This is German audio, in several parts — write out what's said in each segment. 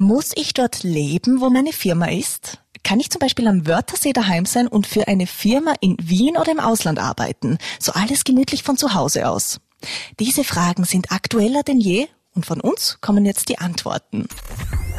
Muss ich dort leben, wo meine Firma ist? Kann ich zum Beispiel am Wörthersee daheim sein und für eine Firma in Wien oder im Ausland arbeiten? So alles gemütlich von zu Hause aus. Diese Fragen sind aktueller denn je und von uns kommen jetzt die Antworten.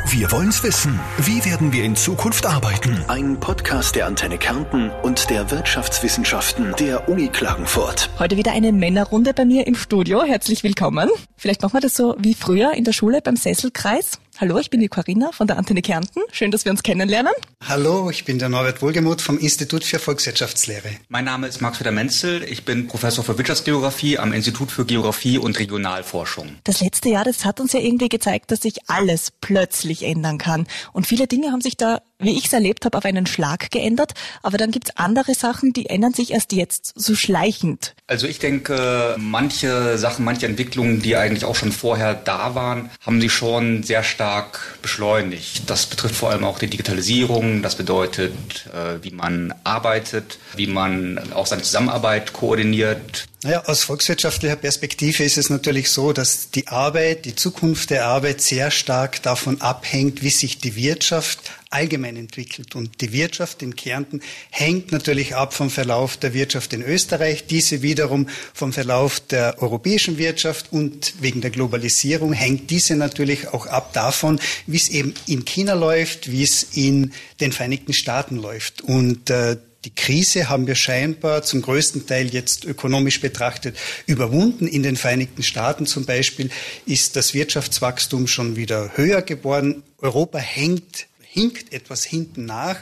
Wir wollen's wissen. Wie werden wir in Zukunft arbeiten? Ein Podcast der Antenne Kärnten und der Wirtschaftswissenschaften der Uni Klagenfurt. Heute wieder eine Männerrunde bei mir im Studio. Herzlich willkommen. Vielleicht machen wir das so wie früher in der Schule beim Sesselkreis. Hallo, ich bin die Corinna von der Antenne Kärnten. Schön, dass wir uns kennenlernen. Hallo, ich bin der Norbert Wohlgemuth vom Institut für Volkswirtschaftslehre. Mein Name ist Max-Peter Menzel. Ich bin Professor für Wirtschaftsgeografie am Institut für Geografie und Regionalforschung. Das letzte Jahr, das hat uns ja irgendwie gezeigt, dass sich alles plötzlich ändern kann. Und viele Dinge haben sich da, wie ich es erlebt habe, auf einen Schlag geändert. Aber dann gibt's andere Sachen, die ändern sich erst jetzt, so schleichend. Also ich denke, manche Sachen, manche Entwicklungen, die eigentlich auch schon vorher da waren, haben sich schon sehr stark beschleunigt. Das betrifft vor allem auch die Digitalisierung. Das bedeutet, äh, wie man arbeitet, wie man auch seine Zusammenarbeit koordiniert. Naja, aus volkswirtschaftlicher Perspektive ist es natürlich so, dass die Arbeit, die Zukunft der Arbeit sehr stark davon abhängt, wie sich die Wirtschaft allgemein entwickelt. Und die Wirtschaft in Kärnten hängt natürlich ab vom Verlauf der Wirtschaft in Österreich, diese wiederum vom Verlauf der europäischen Wirtschaft und wegen der Globalisierung hängt diese natürlich auch ab davon, wie es eben in China läuft, wie es in den Vereinigten Staaten läuft. Und äh, die Krise haben wir scheinbar zum größten Teil jetzt ökonomisch betrachtet überwunden. In den Vereinigten Staaten zum Beispiel ist das Wirtschaftswachstum schon wieder höher geworden. Europa hängt hinkt etwas hinten nach.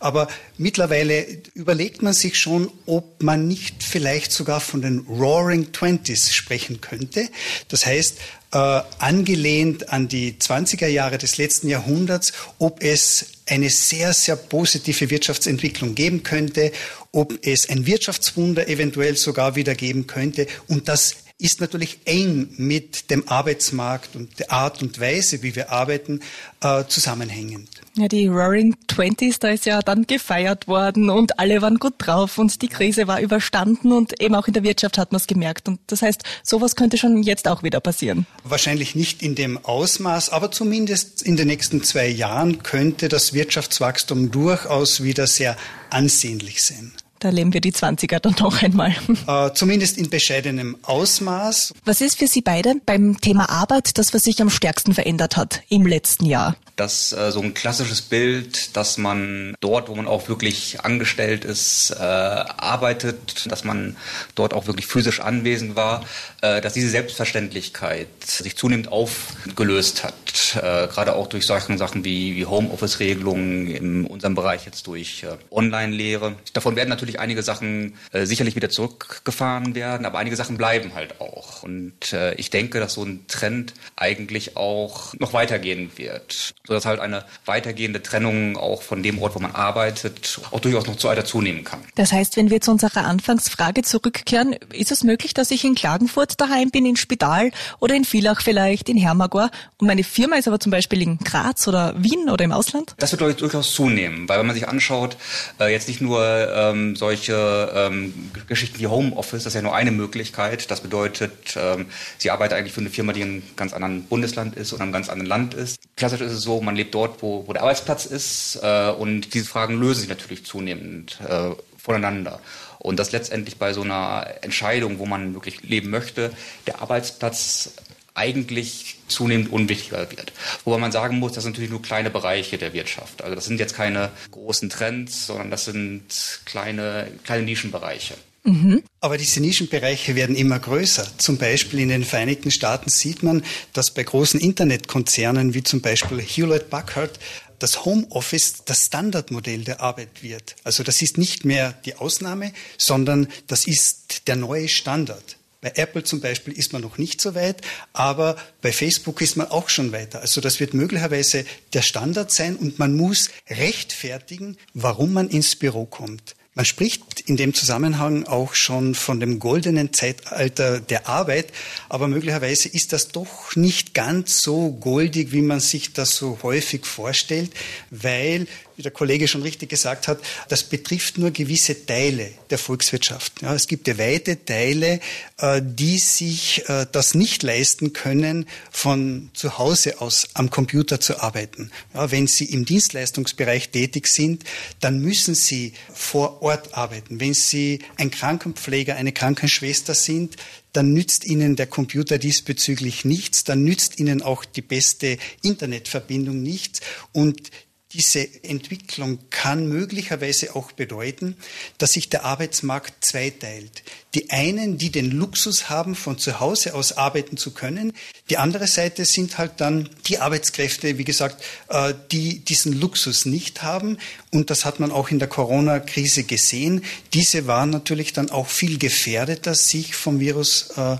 Aber mittlerweile überlegt man sich schon, ob man nicht vielleicht sogar von den Roaring Twenties sprechen könnte. Das heißt, äh, angelehnt an die 20er Jahre des letzten Jahrhunderts, ob es eine sehr, sehr positive Wirtschaftsentwicklung geben könnte, ob es ein Wirtschaftswunder eventuell sogar wieder geben könnte und das ist natürlich eng mit dem Arbeitsmarkt und der Art und Weise, wie wir arbeiten, äh, zusammenhängend. Ja, die Roaring Twenties, da ist ja dann gefeiert worden und alle waren gut drauf und die Krise war überstanden und eben auch in der Wirtschaft hat man es gemerkt. Und das heißt, sowas könnte schon jetzt auch wieder passieren. Wahrscheinlich nicht in dem Ausmaß, aber zumindest in den nächsten zwei Jahren könnte das Wirtschaftswachstum durchaus wieder sehr ansehnlich sein. Da erleben wir die 20er dann noch einmal. Äh, zumindest in bescheidenem Ausmaß. Was ist für Sie beide beim Thema Arbeit das, was sich am stärksten verändert hat im letzten Jahr? Das äh, so ein klassisches Bild, dass man dort, wo man auch wirklich angestellt ist, äh, arbeitet, dass man dort auch wirklich physisch anwesend war, äh, dass diese Selbstverständlichkeit sich zunehmend aufgelöst hat. Äh, gerade auch durch solche Sachen wie, wie Homeoffice-Regelungen in unserem Bereich jetzt durch äh, Online-Lehre. Davon werden natürlich einige Sachen äh, sicherlich wieder zurückgefahren werden, aber einige Sachen bleiben halt auch. Und äh, ich denke, dass so ein Trend eigentlich auch noch weitergehen wird sodass halt eine weitergehende Trennung auch von dem Ort, wo man arbeitet, auch durchaus noch zu weiter zunehmen kann. Das heißt, wenn wir zu unserer Anfangsfrage zurückkehren, ist es möglich, dass ich in Klagenfurt daheim bin, in Spital oder in Villach vielleicht, in Hermagor und meine Firma ist aber zum Beispiel in Graz oder Wien oder im Ausland? Das wird ich, durchaus zunehmen, weil wenn man sich anschaut, äh, jetzt nicht nur ähm, solche ähm, Geschichten wie Homeoffice, das ist ja nur eine Möglichkeit. Das bedeutet, ähm, Sie arbeiten eigentlich für eine Firma, die in einem ganz anderen Bundesland ist oder einem ganz anderen Land ist. Klassisch ist es so, man lebt dort, wo, wo der Arbeitsplatz ist äh, und diese Fragen lösen sich natürlich zunehmend äh, voneinander. Und das letztendlich bei so einer Entscheidung, wo man wirklich leben möchte, der Arbeitsplatz eigentlich zunehmend unwichtiger wird. Wobei man sagen muss, das sind natürlich nur kleine Bereiche der Wirtschaft. Also das sind jetzt keine großen Trends, sondern das sind kleine, kleine Nischenbereiche. Mhm. Aber diese Nischenbereiche werden immer größer. Zum Beispiel in den Vereinigten Staaten sieht man, dass bei großen Internetkonzernen wie zum Beispiel Hewlett Packard das Homeoffice das Standardmodell der Arbeit wird. Also das ist nicht mehr die Ausnahme, sondern das ist der neue Standard. Bei Apple zum Beispiel ist man noch nicht so weit, aber bei Facebook ist man auch schon weiter. Also das wird möglicherweise der Standard sein und man muss rechtfertigen, warum man ins Büro kommt. Man spricht in dem Zusammenhang auch schon von dem goldenen Zeitalter der Arbeit, aber möglicherweise ist das doch nicht ganz so goldig, wie man sich das so häufig vorstellt, weil wie der Kollege schon richtig gesagt hat, das betrifft nur gewisse Teile der Volkswirtschaft. Ja, es gibt ja weite Teile, äh, die sich äh, das nicht leisten können, von zu Hause aus am Computer zu arbeiten. Ja, wenn Sie im Dienstleistungsbereich tätig sind, dann müssen Sie vor Ort arbeiten. Wenn Sie ein Krankenpfleger, eine Krankenschwester sind, dann nützt Ihnen der Computer diesbezüglich nichts, dann nützt Ihnen auch die beste Internetverbindung nichts und diese Entwicklung kann möglicherweise auch bedeuten, dass sich der Arbeitsmarkt zweiteilt. Die einen, die den Luxus haben, von zu Hause aus arbeiten zu können. Die andere Seite sind halt dann die Arbeitskräfte, wie gesagt, äh, die diesen Luxus nicht haben. Und das hat man auch in der Corona-Krise gesehen. Diese waren natürlich dann auch viel gefährdeter, sich vom Virus äh,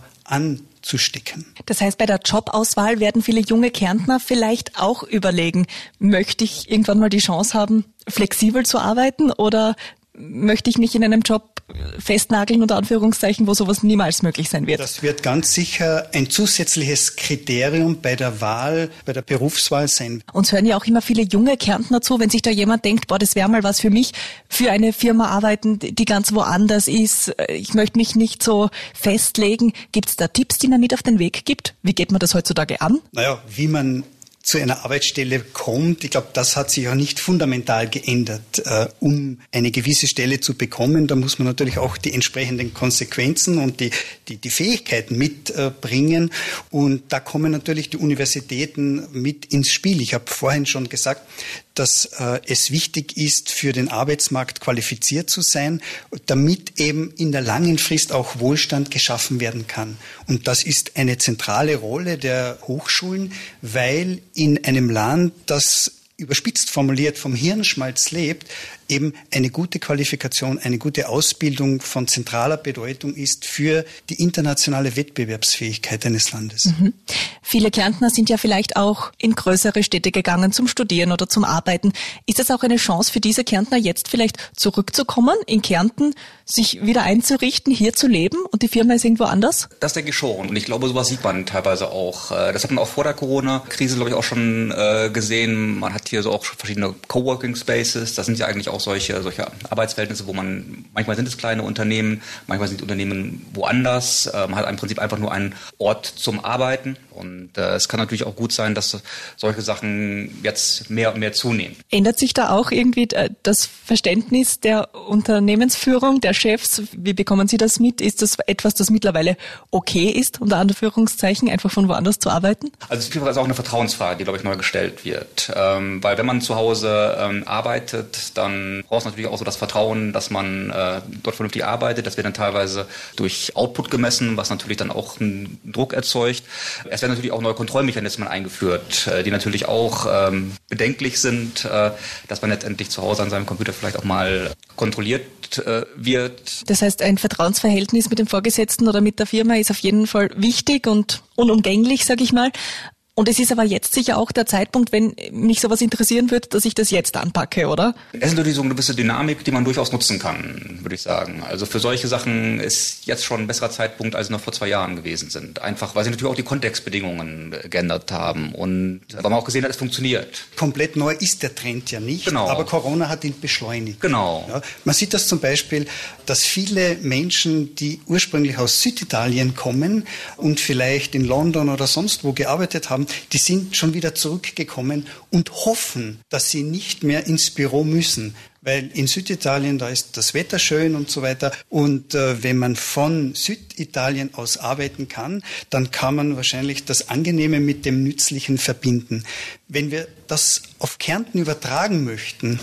zu stecken. Das heißt, bei der Jobauswahl werden viele junge Kärntner vielleicht auch überlegen, möchte ich irgendwann mal die Chance haben, flexibel zu arbeiten oder möchte ich mich in einem Job festnageln, unter Anführungszeichen, wo sowas niemals möglich sein wird. Das wird ganz sicher ein zusätzliches Kriterium bei der Wahl, bei der Berufswahl sein. Uns hören ja auch immer viele junge Kärntner zu, wenn sich da jemand denkt, boah, das wäre mal was für mich, für eine Firma arbeiten, die ganz woanders ist. Ich möchte mich nicht so festlegen. Gibt es da Tipps, die man mit auf den Weg gibt? Wie geht man das heutzutage an? Naja, wie man zu einer Arbeitsstelle kommt. Ich glaube, das hat sich ja nicht fundamental geändert. Äh, um eine gewisse Stelle zu bekommen, da muss man natürlich auch die entsprechenden Konsequenzen und die, die, die Fähigkeiten mitbringen. und da kommen natürlich die Universitäten mit ins Spiel. Ich habe vorhin schon gesagt, dass äh, es wichtig ist, für den Arbeitsmarkt qualifiziert zu sein, damit eben in der langen Frist auch Wohlstand geschaffen werden kann. Und das ist eine zentrale Rolle der Hochschulen, weil in einem Land, das überspitzt formuliert vom Hirnschmalz lebt, eben eine gute Qualifikation, eine gute Ausbildung von zentraler Bedeutung ist für die internationale Wettbewerbsfähigkeit eines Landes. Mhm. Viele Kärntner sind ja vielleicht auch in größere Städte gegangen zum Studieren oder zum Arbeiten. Ist das auch eine Chance für diese Kärntner jetzt vielleicht zurückzukommen in Kärnten, sich wieder einzurichten, hier zu leben und die Firma ist irgendwo anders? Das denke ich schon und ich glaube, sowas sieht man teilweise auch. Äh, das hat man auch vor der Corona-Krise, glaube ich, auch schon äh, gesehen. Man hat hier so auch verschiedene Coworking Spaces. Das sind ja eigentlich auch auch solche, solche Arbeitsverhältnisse, wo man, manchmal sind es kleine Unternehmen, manchmal sind die Unternehmen woanders. Man hat im Prinzip einfach nur einen Ort zum Arbeiten. Und äh, es kann natürlich auch gut sein, dass solche Sachen jetzt mehr und mehr zunehmen. Ändert sich da auch irgendwie äh, das Verständnis der Unternehmensführung, der Chefs? Wie bekommen Sie das mit? Ist das etwas, das mittlerweile okay ist, unter Anführungszeichen, einfach von woanders zu arbeiten? Also es ist auch eine Vertrauensfrage, die, glaube ich, neu gestellt wird. Ähm, weil wenn man zu Hause ähm, arbeitet, dann es natürlich auch so das Vertrauen, dass man äh, dort vernünftig arbeitet. Das wird dann teilweise durch Output gemessen, was natürlich dann auch einen Druck erzeugt. Es werden natürlich auch neue Kontrollmechanismen eingeführt, äh, die natürlich auch ähm, bedenklich sind, äh, dass man letztendlich zu Hause an seinem Computer vielleicht auch mal kontrolliert äh, wird. Das heißt, ein Vertrauensverhältnis mit dem Vorgesetzten oder mit der Firma ist auf jeden Fall wichtig und unumgänglich, sage ich mal. Und es ist aber jetzt sicher auch der Zeitpunkt, wenn mich sowas interessieren wird, dass ich das jetzt anpacke, oder? Es ist natürlich so eine gewisse Dynamik, die man durchaus nutzen kann, würde ich sagen. Also für solche Sachen ist jetzt schon ein besserer Zeitpunkt, als noch vor zwei Jahren gewesen sind. Einfach, weil sich natürlich auch die Kontextbedingungen geändert haben und weil man auch gesehen hat, es funktioniert. Komplett neu ist der Trend ja nicht, genau. aber Corona hat ihn beschleunigt. Genau. Ja, man sieht das zum Beispiel, dass viele Menschen, die ursprünglich aus Süditalien kommen und vielleicht in London oder sonst wo gearbeitet haben, die sind schon wieder zurückgekommen und hoffen, dass sie nicht mehr ins Büro müssen, weil in Süditalien, da ist das Wetter schön und so weiter. Und äh, wenn man von Süditalien aus arbeiten kann, dann kann man wahrscheinlich das Angenehme mit dem Nützlichen verbinden. Wenn wir das auf Kärnten übertragen möchten,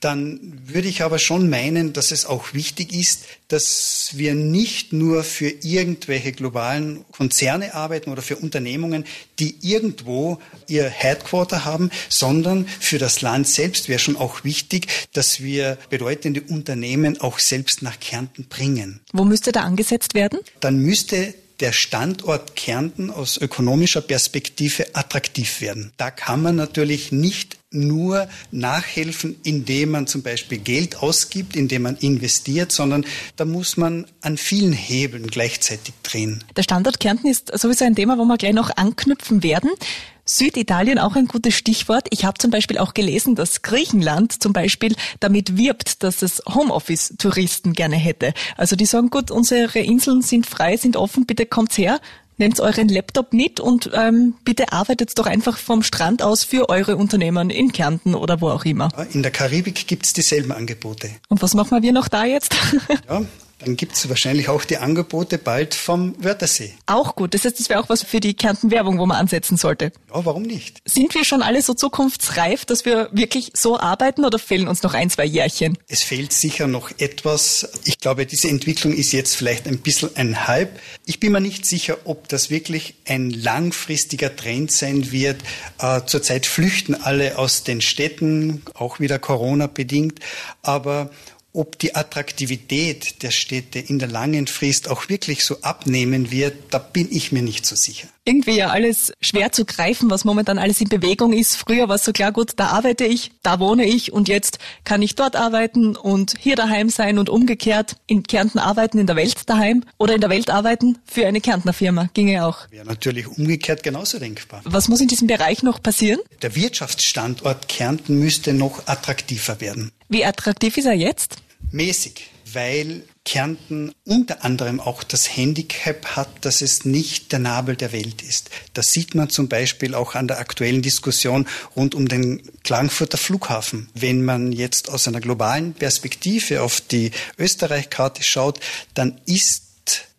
dann würde ich aber schon meinen, dass es auch wichtig ist, dass wir nicht nur für irgendwelche globalen Konzerne arbeiten oder für Unternehmungen, die irgendwo ihr Headquarter haben, sondern für das Land selbst wäre schon auch wichtig, dass wir bedeutende Unternehmen auch selbst nach Kärnten bringen. Wo müsste da angesetzt werden? Dann müsste der Standort Kärnten aus ökonomischer Perspektive attraktiv werden. Da kann man natürlich nicht nur nachhelfen, indem man zum Beispiel Geld ausgibt, indem man investiert, sondern da muss man an vielen Hebeln gleichzeitig drehen. Der Standort Kärnten ist sowieso ein Thema, wo wir gleich noch anknüpfen werden. Süditalien auch ein gutes Stichwort. Ich habe zum Beispiel auch gelesen, dass Griechenland zum Beispiel damit wirbt, dass es Homeoffice-Touristen gerne hätte. Also die sagen, gut, unsere Inseln sind frei, sind offen, bitte kommt's her nehmt euren Laptop mit und ähm, bitte arbeitet doch einfach vom Strand aus für eure Unternehmen in Kärnten oder wo auch immer. In der Karibik gibt's dieselben Angebote. Und was machen wir noch da jetzt? ja, dann gibt's wahrscheinlich auch die Angebote bald vom Wörthersee. Auch gut. Das heißt, das wäre auch was für die Kärnten-Werbung, wo man ansetzen sollte. Ja, warum nicht? Sind wir schon alle so zukunftsreif, dass wir wirklich so arbeiten oder fehlen uns noch ein, zwei Jährchen? Es fehlt sicher noch etwas. Ich glaube, diese Entwicklung ist jetzt vielleicht ein bisschen ein Hype. Ich bin mir nicht sicher, ob das wirklich ein langfristiger Trend sein wird. Äh, zurzeit flüchten alle aus den Städten, auch wieder Corona bedingt. Aber ob die Attraktivität der Städte in der langen Frist auch wirklich so abnehmen wird, da bin ich mir nicht so sicher. Irgendwie ja alles schwer zu greifen, was momentan alles in Bewegung ist. Früher war es so klar, gut, da arbeite ich, da wohne ich und jetzt kann ich dort arbeiten und hier daheim sein und umgekehrt in Kärnten arbeiten, in der Welt daheim oder in der Welt arbeiten für eine Kärntner Firma. Ginge auch. Wäre natürlich umgekehrt genauso denkbar. Was muss in diesem Bereich noch passieren? Der Wirtschaftsstandort Kärnten müsste noch attraktiver werden. Wie attraktiv ist er jetzt? Mäßig, weil Kärnten unter anderem auch das Handicap hat, dass es nicht der Nabel der Welt ist. Das sieht man zum Beispiel auch an der aktuellen Diskussion rund um den Klagenfurter Flughafen. Wenn man jetzt aus einer globalen Perspektive auf die Österreich-Karte schaut, dann ist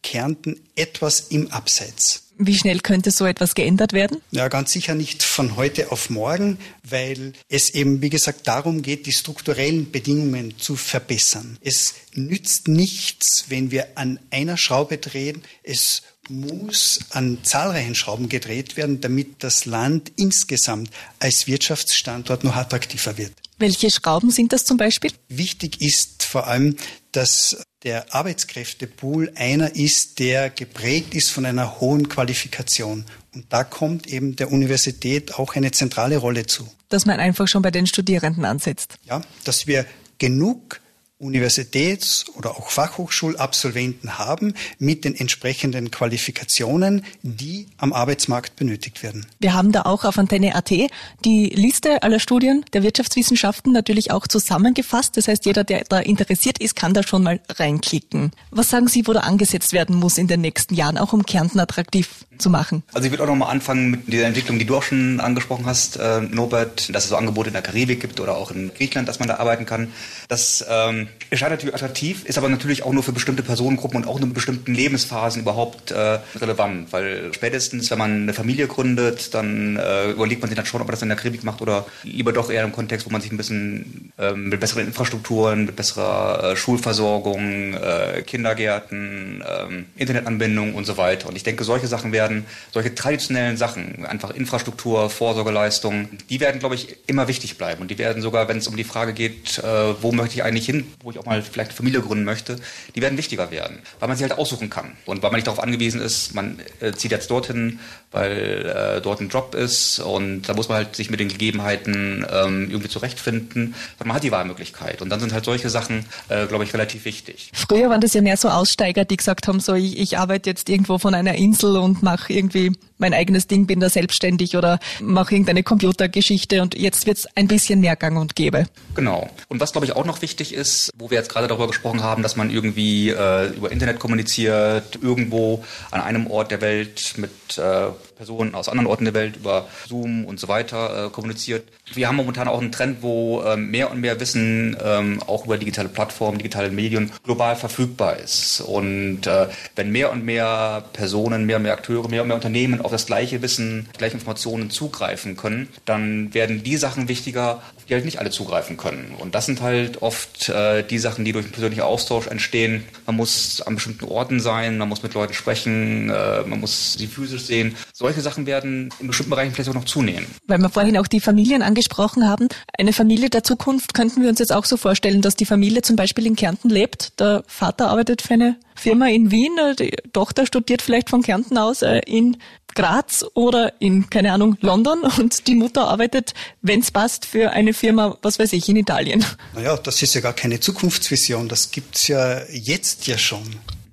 Kärnten etwas im Abseits. Wie schnell könnte so etwas geändert werden? Ja, ganz sicher nicht von heute auf morgen, weil es eben, wie gesagt, darum geht, die strukturellen Bedingungen zu verbessern. Es nützt nichts, wenn wir an einer Schraube drehen. Es muss an zahlreichen Schrauben gedreht werden, damit das Land insgesamt als Wirtschaftsstandort noch attraktiver wird. Welche Schrauben sind das zum Beispiel? Wichtig ist vor allem, dass der Arbeitskräftepool einer ist, der geprägt ist von einer hohen Qualifikation. Und da kommt eben der Universität auch eine zentrale Rolle zu. Dass man einfach schon bei den Studierenden ansetzt. Ja, dass wir genug Universitäts- oder auch Fachhochschulabsolventen haben mit den entsprechenden Qualifikationen, die am Arbeitsmarkt benötigt werden. Wir haben da auch auf Antenne.at die Liste aller Studien der Wirtschaftswissenschaften natürlich auch zusammengefasst. Das heißt, jeder, der da interessiert ist, kann da schon mal reinklicken. Was sagen Sie, wo da angesetzt werden muss in den nächsten Jahren, auch um Kärnten attraktiv zu machen? Also ich würde auch nochmal anfangen mit dieser Entwicklung, die du auch schon angesprochen hast, äh, Norbert, dass es so Angebote in der Karibik gibt oder auch in Griechenland, dass man da arbeiten kann. Das ähm, erscheint natürlich attraktiv, ist aber natürlich auch nur für bestimmte Personengruppen und auch nur in bestimmten Lebensphasen überhaupt äh, relevant. Weil spätestens, wenn man eine Familie gründet, dann äh, überlegt man sich dann schon, ob man das in der Karibik macht oder lieber doch eher im Kontext, wo man sich ein bisschen äh, mit besseren Infrastrukturen, mit besserer äh, Schulversorgung, äh, Kindergärten, äh, Internetanbindung und so weiter. Und ich denke, solche Sachen werden, solche traditionellen Sachen, einfach Infrastruktur, Vorsorgeleistung, die werden, glaube ich, immer wichtig bleiben. Und die werden sogar, wenn es um die Frage geht, äh, wo möchte ich eigentlich hin, wo ich auch mal vielleicht Familie gründen möchte, die werden wichtiger werden, weil man sie halt aussuchen kann und weil man nicht darauf angewiesen ist, man äh, zieht jetzt dorthin, weil äh, dort ein Job ist und da muss man halt sich mit den Gegebenheiten ähm, irgendwie zurechtfinden, weil man hat die Wahlmöglichkeit und dann sind halt solche Sachen, äh, glaube ich, relativ wichtig. Früher waren das ja mehr so Aussteiger, die gesagt haben, so ich, ich arbeite jetzt irgendwo von einer Insel und mache irgendwie mein eigenes Ding, bin da selbstständig oder mache irgendeine Computergeschichte und jetzt wird es ein bisschen mehr gang und gäbe. Genau. Und was, glaube ich, auch noch wichtig ist, wo wir jetzt gerade darüber gesprochen haben, dass man irgendwie äh, über Internet kommuniziert, irgendwo an einem Ort der Welt mit äh, Personen aus anderen Orten der Welt über Zoom und so weiter äh, kommuniziert. Wir haben momentan auch einen Trend, wo ähm, mehr und mehr Wissen ähm, auch über digitale Plattformen, digitale Medien global verfügbar ist. Und äh, wenn mehr und mehr Personen, mehr und mehr Akteure, mehr und mehr Unternehmen auf das gleiche Wissen, gleiche Informationen zugreifen können, dann werden die Sachen wichtiger, auf die halt nicht alle zugreifen können. Und das sind halt oft äh, die Sachen, die durch einen persönlichen Austausch entstehen. Man muss an bestimmten Orten sein, man muss mit Leuten sprechen, äh, man muss sie physisch sehen. Solche Sachen werden in bestimmten Bereichen vielleicht auch noch zunehmen. Weil wir vorhin auch die Familien angesprochen haben. Eine Familie der Zukunft könnten wir uns jetzt auch so vorstellen, dass die Familie zum Beispiel in Kärnten lebt. Der Vater arbeitet für eine Firma in Wien, die Tochter studiert vielleicht von Kärnten aus äh, in Graz oder in, keine Ahnung, London und die Mutter arbeitet, wenn es passt, für eine Firma, was weiß ich, in Italien. Naja, das ist ja gar keine Zukunftsvision, das gibt's ja jetzt ja schon.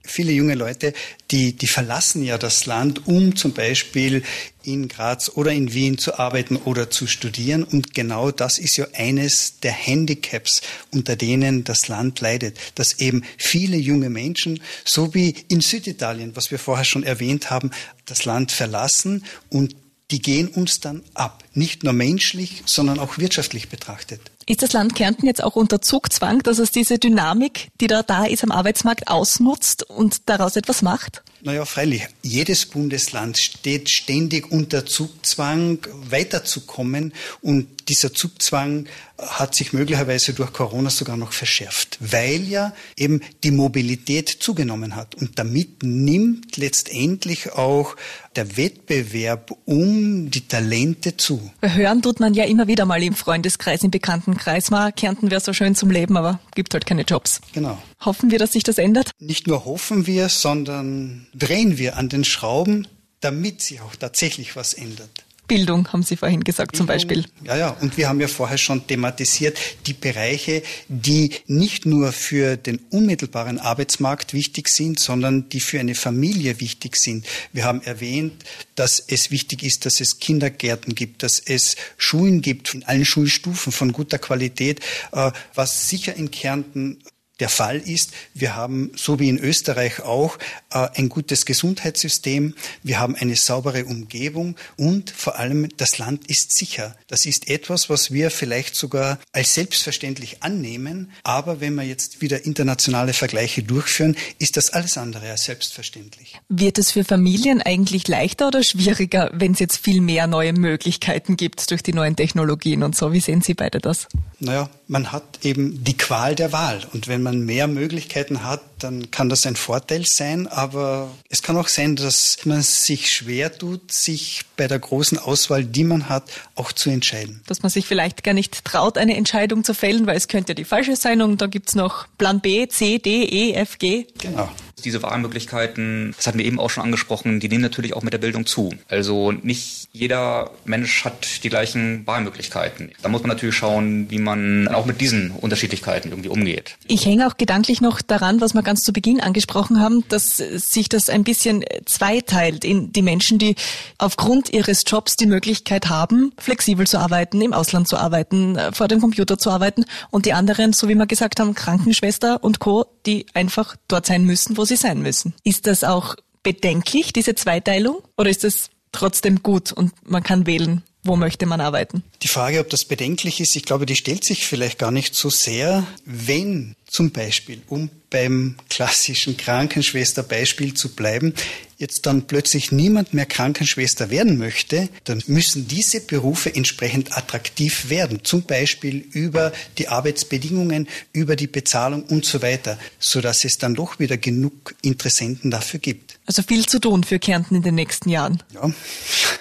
Viele junge Leute, die, die verlassen ja das Land, um zum Beispiel in Graz oder in Wien zu arbeiten oder zu studieren. Und genau das ist ja eines der Handicaps, unter denen das Land leidet, dass eben viele junge Menschen, so wie in Süditalien, was wir vorher schon erwähnt haben, das Land verlassen und die gehen uns dann ab. Nicht nur menschlich, sondern auch wirtschaftlich betrachtet. Ist das Land Kärnten jetzt auch unter Zugzwang, dass es diese Dynamik, die da da ist am Arbeitsmarkt, ausnutzt und daraus etwas macht? Naja, freilich. Jedes Bundesland steht ständig unter Zugzwang, weiterzukommen. Und dieser Zugzwang hat sich möglicherweise durch Corona sogar noch verschärft, weil ja eben die Mobilität zugenommen hat. Und damit nimmt letztendlich auch der Wettbewerb um die Talente zu. Hören tut man ja immer wieder mal im Freundeskreis, im Bekanntenkreis. Mal Kärnten wäre so schön zum Leben, aber gibt halt keine Jobs. Genau. Hoffen wir, dass sich das ändert? Nicht nur hoffen wir, sondern drehen wir an den Schrauben, damit sich auch tatsächlich was ändert. Bildung, haben Sie vorhin gesagt Bildung, zum Beispiel. Ja, ja, und wir haben ja vorher schon thematisiert, die Bereiche, die nicht nur für den unmittelbaren Arbeitsmarkt wichtig sind, sondern die für eine Familie wichtig sind. Wir haben erwähnt, dass es wichtig ist, dass es Kindergärten gibt, dass es Schulen gibt in allen Schulstufen von guter Qualität, äh, was sicher in Kärnten der Fall ist. Wir haben, so wie in Österreich auch, äh, ein gutes Gesundheitssystem. Wir haben eine saubere Umgebung und vor allem das Land ist sicher. Das ist etwas, was wir vielleicht sogar als selbstverständlich annehmen. Aber wenn wir jetzt wieder internationale Vergleiche durchführen, ist das alles andere als selbstverständlich. Wird es für Familien eigentlich leichter oder schwieriger, wenn es jetzt viel mehr neue Möglichkeiten gibt durch die neuen Technologien und so? Wie sehen Sie beide das? Naja, man hat eben die Qual der Wahl. Und wenn man mehr Möglichkeiten hat, dann kann das ein Vorteil sein. Aber es kann auch sein, dass man sich schwer tut, sich bei der großen Auswahl, die man hat, auch zu entscheiden. Dass man sich vielleicht gar nicht traut, eine Entscheidung zu fällen, weil es könnte ja die falsche sein und da gibt's noch Plan B, C, D, E, F, G. Genau. Diese Wahlmöglichkeiten, das hatten wir eben auch schon angesprochen, die nehmen natürlich auch mit der Bildung zu. Also nicht jeder Mensch hat die gleichen Wahlmöglichkeiten. Da muss man natürlich schauen, wie man auch mit diesen Unterschiedlichkeiten irgendwie umgeht. Ich hänge auch gedanklich noch daran, was wir ganz zu Beginn angesprochen haben, dass sich das ein bisschen zweiteilt in die Menschen, die aufgrund ihres Jobs die Möglichkeit haben, flexibel zu arbeiten, im Ausland zu arbeiten, vor dem Computer zu arbeiten und die anderen, so wie wir gesagt haben, Krankenschwester und Co., die einfach dort sein müssen, wo sie sein müssen. Ist das auch bedenklich, diese Zweiteilung? Oder ist es trotzdem gut und man kann wählen, wo möchte man arbeiten? Die Frage, ob das bedenklich ist, ich glaube, die stellt sich vielleicht gar nicht so sehr, wenn zum Beispiel, um beim klassischen Krankenschwesterbeispiel zu bleiben, jetzt dann plötzlich niemand mehr Krankenschwester werden möchte, dann müssen diese Berufe entsprechend attraktiv werden. Zum Beispiel über die Arbeitsbedingungen, über die Bezahlung und so weiter, sodass es dann doch wieder genug Interessenten dafür gibt. Also viel zu tun für Kärnten in den nächsten Jahren. Ja,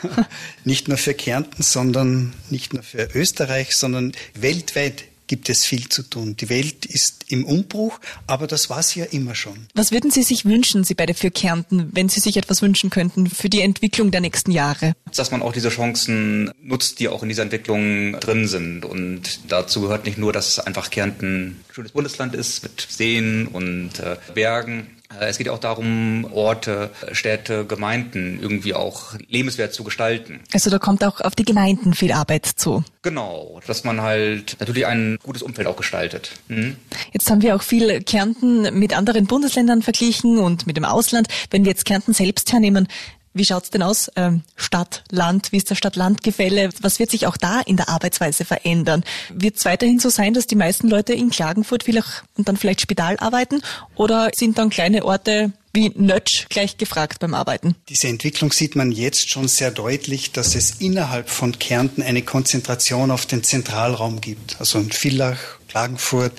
nicht nur für Kärnten, sondern nicht nur für Österreich, sondern weltweit gibt es viel zu tun. Die Welt ist im Umbruch, aber das war sie ja immer schon. Was würden Sie sich wünschen, Sie beide für Kärnten, wenn Sie sich etwas wünschen könnten für die Entwicklung der nächsten Jahre? Dass man auch diese Chancen nutzt, die auch in dieser Entwicklung drin sind. Und dazu gehört nicht nur, dass einfach Kärnten ein schönes Bundesland ist mit Seen und äh, Bergen, es geht auch darum, Orte, Städte, Gemeinden irgendwie auch lebenswert zu gestalten. Also da kommt auch auf die Gemeinden viel Arbeit zu. Genau, dass man halt natürlich ein gutes Umfeld auch gestaltet. Mhm. Jetzt haben wir auch viel Kärnten mit anderen Bundesländern verglichen und mit dem Ausland. Wenn wir jetzt Kärnten selbst hernehmen, wie schaut's denn aus? Ähm, Stadt, Land, wie ist das Stadt-Land-Gefälle? Was wird sich auch da in der Arbeitsweise verändern? Wird es weiterhin so sein, dass die meisten Leute in Klagenfurt vielleicht und dann vielleicht Spital arbeiten? Oder sind dann kleine Orte wie Nötsch gleich gefragt beim Arbeiten? Diese Entwicklung sieht man jetzt schon sehr deutlich, dass es innerhalb von Kärnten eine Konzentration auf den Zentralraum gibt. Also in Villach, Klagenfurt,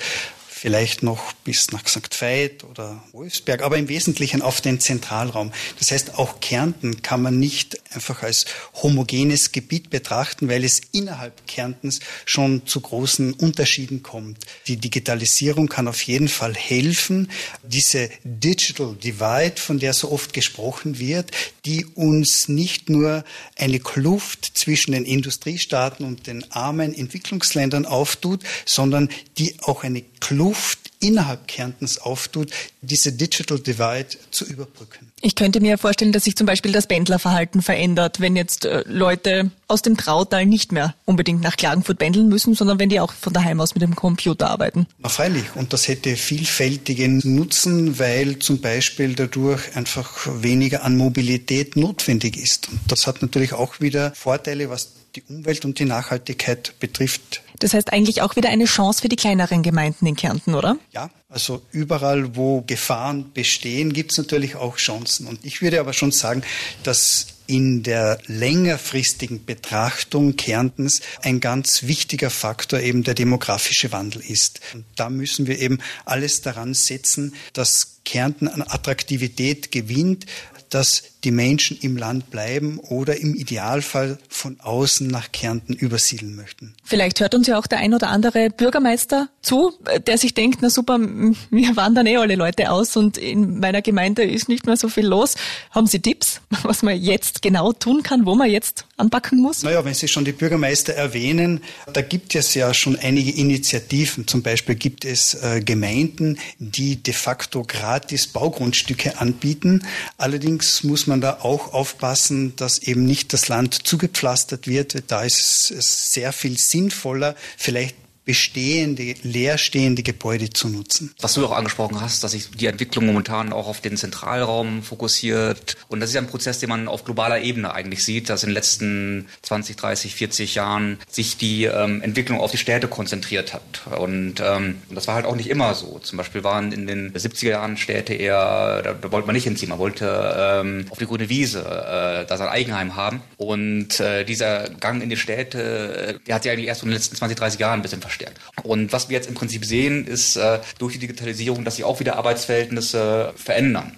vielleicht noch bis nach St. Veit oder Wolfsberg, aber im Wesentlichen auf den Zentralraum. Das heißt, auch Kärnten kann man nicht einfach als homogenes Gebiet betrachten, weil es innerhalb Kärntens schon zu großen Unterschieden kommt. Die Digitalisierung kann auf jeden Fall helfen, diese Digital Divide, von der so oft gesprochen wird, die uns nicht nur eine Kluft zwischen den Industriestaaten und den armen Entwicklungsländern auftut, sondern die auch eine Kluft Luft innerhalb Kärntens auftut, diese Digital Divide zu überbrücken. Ich könnte mir vorstellen, dass sich zum Beispiel das Pendlerverhalten verändert, wenn jetzt äh, Leute aus dem Trautal nicht mehr unbedingt nach Klagenfurt pendeln müssen, sondern wenn die auch von daheim aus mit dem Computer arbeiten. Na freilich, und das hätte vielfältigen Nutzen, weil zum Beispiel dadurch einfach weniger an Mobilität notwendig ist. Und das hat natürlich auch wieder Vorteile, was die Umwelt und die Nachhaltigkeit betrifft. Das heißt eigentlich auch wieder eine Chance für die kleineren Gemeinden in Kärnten, oder? Ja, also überall, wo Gefahren bestehen, gibt es natürlich auch Chancen. Und ich würde aber schon sagen, dass in der längerfristigen Betrachtung Kärntens ein ganz wichtiger Faktor eben der demografische Wandel ist. Und da müssen wir eben alles daran setzen, dass Kärnten an Attraktivität gewinnt, dass die Menschen im Land bleiben oder im Idealfall von außen nach Kärnten übersiedeln möchten. Vielleicht hört uns ja auch der ein oder andere Bürgermeister zu, der sich denkt, na super, wir wandern eh alle Leute aus und in meiner Gemeinde ist nicht mehr so viel los. Haben Sie Tipps, was man jetzt genau tun kann, wo man jetzt anpacken muss? Naja, wenn Sie schon die Bürgermeister erwähnen, da gibt es ja schon einige Initiativen. Zum Beispiel gibt es äh, Gemeinden, die de facto gratis Baugrundstücke anbieten. Allerdings muss man man da auch aufpassen, dass eben nicht das Land zugepflastert wird. Da ist es sehr viel sinnvoller, vielleicht bestehende, leerstehende Gebäude zu nutzen. Was du auch angesprochen hast, dass sich die Entwicklung momentan auch auf den Zentralraum fokussiert. Und das ist ein Prozess, den man auf globaler Ebene eigentlich sieht, dass in den letzten 20, 30, 40 Jahren sich die ähm, Entwicklung auf die Städte konzentriert hat. Und ähm, das war halt auch nicht immer so. Zum Beispiel waren in den 70er Jahren Städte eher, da, da wollte man nicht hinziehen, man wollte ähm, auf die grüne Wiese äh, da sein Eigenheim haben. Und äh, dieser Gang in die Städte, der hat sich eigentlich erst in den letzten 20, 30 Jahren ein bisschen verstärkt verstärkt. Und was wir jetzt im Prinzip sehen, ist äh, durch die Digitalisierung, dass sich auch wieder Arbeitsverhältnisse verändern.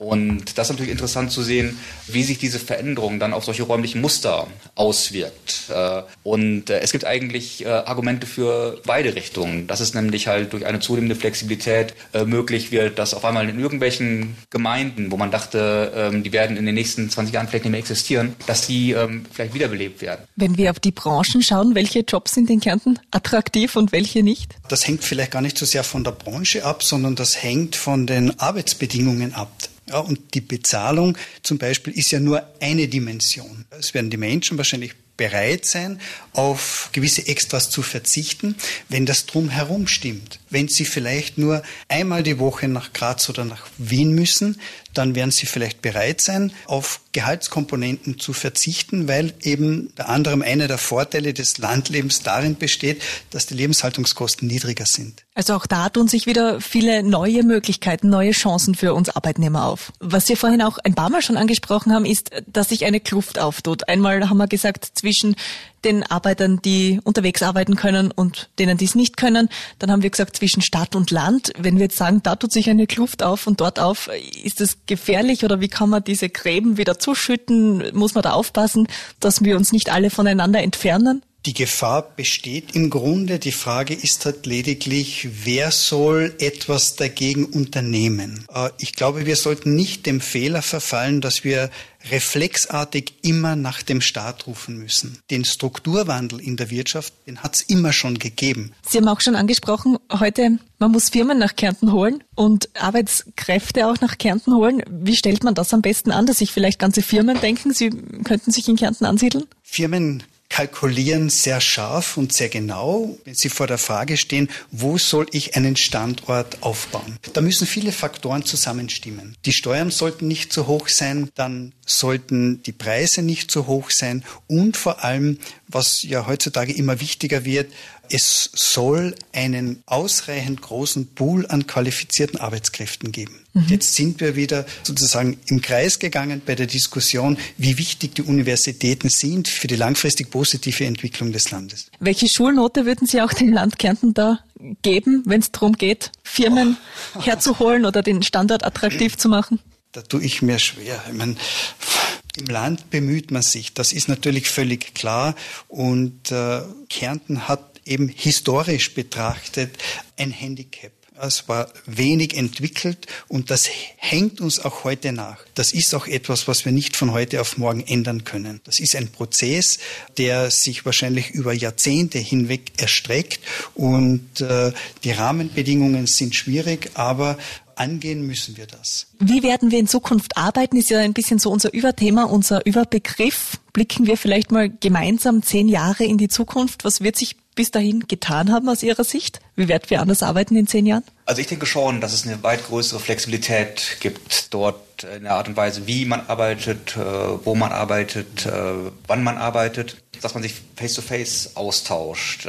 Und das ist natürlich interessant zu sehen, wie sich diese Veränderung dann auf solche räumlichen Muster auswirkt. Äh, und äh, es gibt eigentlich äh, Argumente für beide Richtungen. Dass es nämlich halt durch eine zunehmende Flexibilität möglich wird, dass auf einmal in irgendwelchen Gemeinden, wo man dachte, ähm, die werden in den nächsten 20 Jahren vielleicht nicht mehr existieren, dass die ähm, vielleicht wiederbelebt werden. Wenn wir auf die Branchen schauen, welche Jobs sind in Kärnten attraktiv und welche nicht? Das hängt vielleicht gar nicht so sehr von der Branche ab, sondern das hängt von den Arbeitsbedingungen ab. Ja, und die Bezahlung zum Beispiel ist ja nur eine Dimension. Es werden die Menschen wahrscheinlich bereit sein, auf gewisse Extras zu verzichten, wenn das drumherum stimmt. Wenn Sie vielleicht nur einmal die Woche nach Graz oder nach Wien müssen, dann werden Sie vielleicht bereit sein, auf Gehaltskomponenten zu verzichten, weil eben unter anderem einer der Vorteile des Landlebens darin besteht, dass die Lebenshaltungskosten niedriger sind. Also auch da tun sich wieder viele neue Möglichkeiten, neue Chancen für uns Arbeitnehmer auf. Was Sie vorhin auch ein paar Mal schon angesprochen haben, ist, dass sich eine Kluft auftut. Einmal haben wir gesagt, zwischen den Arbeitern, die unterwegs arbeiten können und denen, die es nicht können. Dann haben wir gesagt, zwischen Stadt und Land. Wenn wir jetzt sagen, da tut sich eine Kluft auf und dort auf, ist das gefährlich oder wie kann man diese Gräben wieder zuschütten? Muss man da aufpassen, dass wir uns nicht alle voneinander entfernen? Die Gefahr besteht im Grunde. Die Frage ist halt lediglich, wer soll etwas dagegen unternehmen? Äh, ich glaube, wir sollten nicht dem Fehler verfallen, dass wir reflexartig immer nach dem Staat rufen müssen. Den Strukturwandel in der Wirtschaft, den hat es immer schon gegeben. Sie haben auch schon angesprochen, heute, man muss Firmen nach Kärnten holen und Arbeitskräfte auch nach Kärnten holen. Wie stellt man das am besten an, dass sich vielleicht ganze Firmen denken, sie könnten sich in Kärnten ansiedeln? Firmen kalkulieren sehr scharf und sehr genau, wenn sie vor der Frage stehen, wo soll ich einen Standort aufbauen. Da müssen viele Faktoren zusammenstimmen. Die Steuern sollten nicht zu hoch sein, dann sollten die Preise nicht zu hoch sein und vor allem, was ja heutzutage immer wichtiger wird, es soll einen ausreichend großen Pool an qualifizierten Arbeitskräften geben. Mhm. Jetzt sind wir wieder sozusagen im Kreis gegangen bei der Diskussion, wie wichtig die Universitäten sind für die langfristig positive Entwicklung des Landes. Welche Schulnote würden Sie auch dem Land Kärnten da geben, wenn es darum geht, Firmen oh. herzuholen oder den Standort attraktiv zu machen? Da tue ich mir schwer. Ich meine, im Land bemüht man sich, das ist natürlich völlig klar. Und äh, Kärnten hat eben historisch betrachtet ein Handicap. Es war wenig entwickelt und das hängt uns auch heute nach. Das ist auch etwas, was wir nicht von heute auf morgen ändern können. Das ist ein Prozess, der sich wahrscheinlich über Jahrzehnte hinweg erstreckt und äh, die Rahmenbedingungen sind schwierig, aber angehen müssen wir das. Wie werden wir in Zukunft arbeiten, ist ja ein bisschen so unser Überthema, unser Überbegriff. Blicken wir vielleicht mal gemeinsam zehn Jahre in die Zukunft. Was wird sich bis dahin getan haben aus Ihrer Sicht? Wie werden wir anders arbeiten in zehn Jahren? Also ich denke schon, dass es eine weit größere Flexibilität gibt dort in der Art und Weise, wie man arbeitet, äh, wo man arbeitet, äh, wann man arbeitet, dass man sich face-to-face -face austauscht.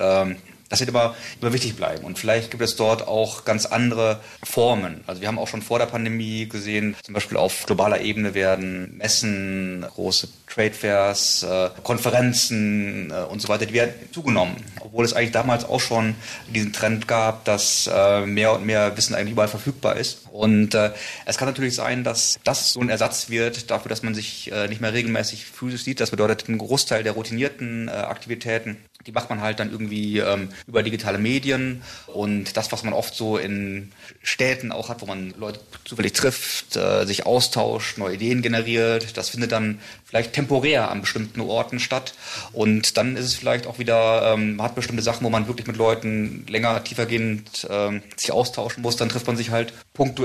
Das wird immer, immer wichtig bleiben. Und vielleicht gibt es dort auch ganz andere Formen. Also wir haben auch schon vor der Pandemie gesehen, zum Beispiel auf globaler Ebene werden Messen, große Trade Fairs, äh, Konferenzen äh, und so weiter, die werden zugenommen. Obwohl es eigentlich damals auch schon diesen Trend gab, dass äh, mehr und mehr Wissen eigentlich überall verfügbar ist. Und äh, es kann natürlich sein, dass das so ein Ersatz wird dafür, dass man sich äh, nicht mehr regelmäßig physisch sieht. Das bedeutet, ein Großteil der routinierten äh, Aktivitäten, die macht man halt dann irgendwie ähm, über digitale Medien. Und das, was man oft so in Städten auch hat, wo man Leute zufällig trifft, äh, sich austauscht, neue Ideen generiert, das findet dann vielleicht temporär an bestimmten Orten statt. Und dann ist es vielleicht auch wieder, ähm, man hat bestimmte Sachen, wo man wirklich mit Leuten länger, tiefergehend ähm, sich austauschen muss. Dann trifft man sich halt punktuell.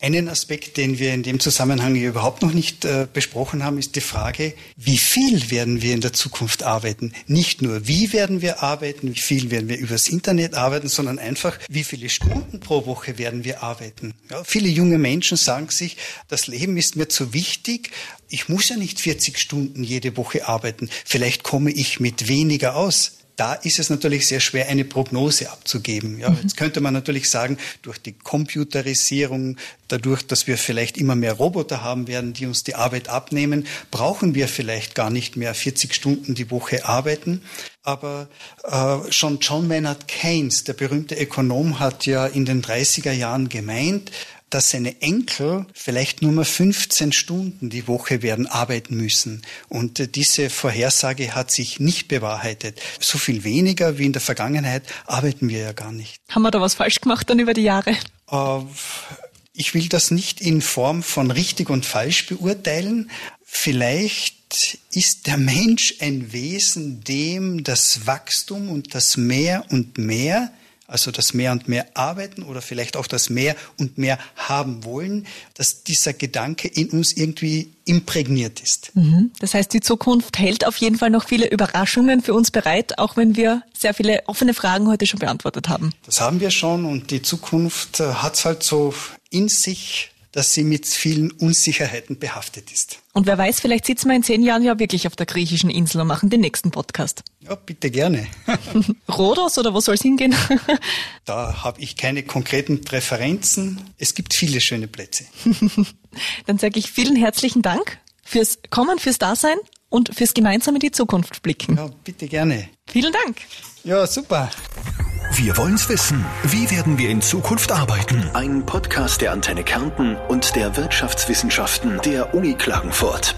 Einen Aspekt, den wir in dem Zusammenhang überhaupt noch nicht äh, besprochen haben, ist die Frage, wie viel werden wir in der Zukunft arbeiten? Nicht nur, wie werden wir arbeiten, wie viel werden wir übers Internet arbeiten, sondern einfach, wie viele Stunden pro Woche werden wir arbeiten? Ja, viele junge Menschen sagen sich, das Leben ist mir zu wichtig, ich muss ja nicht 40 Stunden jede Woche arbeiten. Vielleicht komme ich mit weniger aus da ist es natürlich sehr schwer, eine Prognose abzugeben. Ja, jetzt könnte man natürlich sagen, durch die Computerisierung, dadurch, dass wir vielleicht immer mehr Roboter haben werden, die uns die Arbeit abnehmen, brauchen wir vielleicht gar nicht mehr 40 Stunden die Woche arbeiten. Aber äh, schon John Maynard Keynes, der berühmte Ökonom, hat ja in den 30er Jahren gemeint, dass seine Enkel vielleicht nur mal 15 Stunden die Woche werden arbeiten müssen. Und äh, diese Vorhersage hat sich nicht bewahrheitet. So viel weniger wie in der Vergangenheit arbeiten wir ja gar nicht. Haben wir da was falsch gemacht dann über die Jahre? Äh, ich will das nicht in Form von richtig und falsch beurteilen. Vielleicht ist der Mensch ein Wesen, dem das Wachstum und das Mehr und Mehr also das mehr und mehr arbeiten oder vielleicht auch das mehr und mehr haben wollen, dass dieser Gedanke in uns irgendwie imprägniert ist. Mhm. Das heißt, die Zukunft hält auf jeden Fall noch viele Überraschungen für uns bereit, auch wenn wir sehr viele offene Fragen heute schon beantwortet haben. Das haben wir schon und die Zukunft äh, hat es halt so in sich, dass sie mit vielen Unsicherheiten behaftet ist. Und wer weiß, vielleicht sitzen wir in zehn Jahren ja wirklich auf der griechischen Insel und machen den nächsten Podcast. Ja, bitte gerne. Rhodos oder wo soll es hingehen? da habe ich keine konkreten Präferenzen. Es gibt viele schöne Plätze. Dann sage ich vielen herzlichen Dank fürs Kommen, fürs Dasein und fürs gemeinsame die Zukunft blicken. Ja, bitte gerne. Vielen Dank. Ja, super. Wir wollen's wissen. Wie werden wir in Zukunft arbeiten? Ein Podcast der Antenne Kärnten und der Wirtschaftswissenschaften der Uni Klagenfurt.